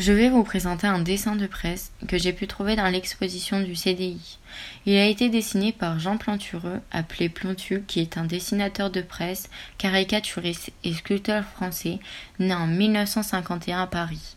Je vais vous présenter un dessin de presse que j'ai pu trouver dans l'exposition du CDI. Il a été dessiné par Jean Plantureux, appelé Plantu, qui est un dessinateur de presse, caricaturiste et sculpteur français, né en 1951 à Paris.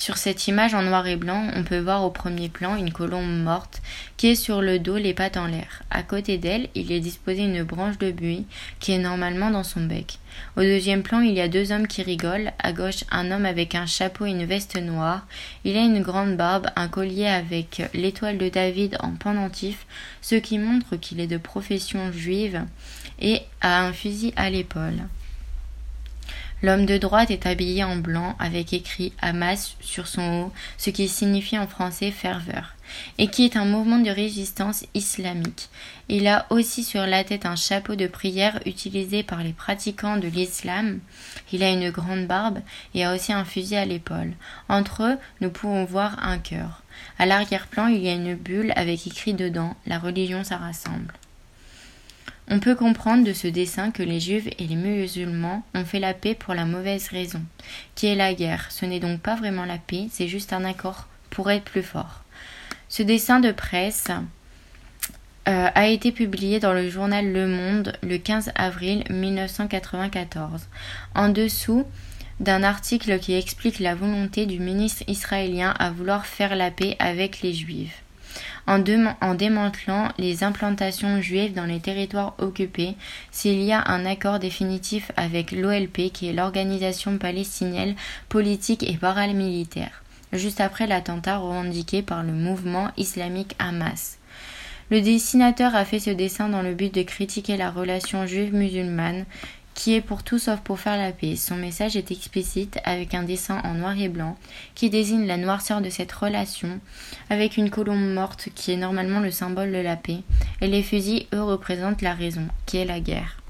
Sur cette image en noir et blanc, on peut voir au premier plan une colombe morte qui est sur le dos, les pattes en l'air. À côté d'elle, il est disposé une branche de buis qui est normalement dans son bec. Au deuxième plan, il y a deux hommes qui rigolent. À gauche, un homme avec un chapeau et une veste noire. Il a une grande barbe, un collier avec l'étoile de David en pendentif, ce qui montre qu'il est de profession juive, et a un fusil à l'épaule. L'homme de droite est habillé en blanc avec écrit Hamas sur son haut, ce qui signifie en français ferveur, et qui est un mouvement de résistance islamique. Il a aussi sur la tête un chapeau de prière utilisé par les pratiquants de l'islam. Il a une grande barbe et a aussi un fusil à l'épaule. Entre eux, nous pouvons voir un cœur. À l'arrière-plan, il y a une bulle avec écrit dedans La religion ça rassemble. On peut comprendre de ce dessin que les juifs et les musulmans ont fait la paix pour la mauvaise raison, qui est la guerre. Ce n'est donc pas vraiment la paix, c'est juste un accord pour être plus fort. Ce dessin de presse euh, a été publié dans le journal Le Monde le 15 avril 1994. En dessous d'un article qui explique la volonté du ministre israélien à vouloir faire la paix avec les juifs en, démantelant les implantations juives dans les territoires occupés s'il y a un accord définitif avec l'OLP qui est l'organisation palestinienne politique et paramilitaire, juste après l'attentat revendiqué par le mouvement islamique Hamas. Le dessinateur a fait ce dessin dans le but de critiquer la relation juive-musulmane qui est pour tout sauf pour faire la paix. Son message est explicite avec un dessin en noir et blanc qui désigne la noirceur de cette relation, avec une colombe morte qui est normalement le symbole de la paix, et les fusils, eux, représentent la raison, qui est la guerre.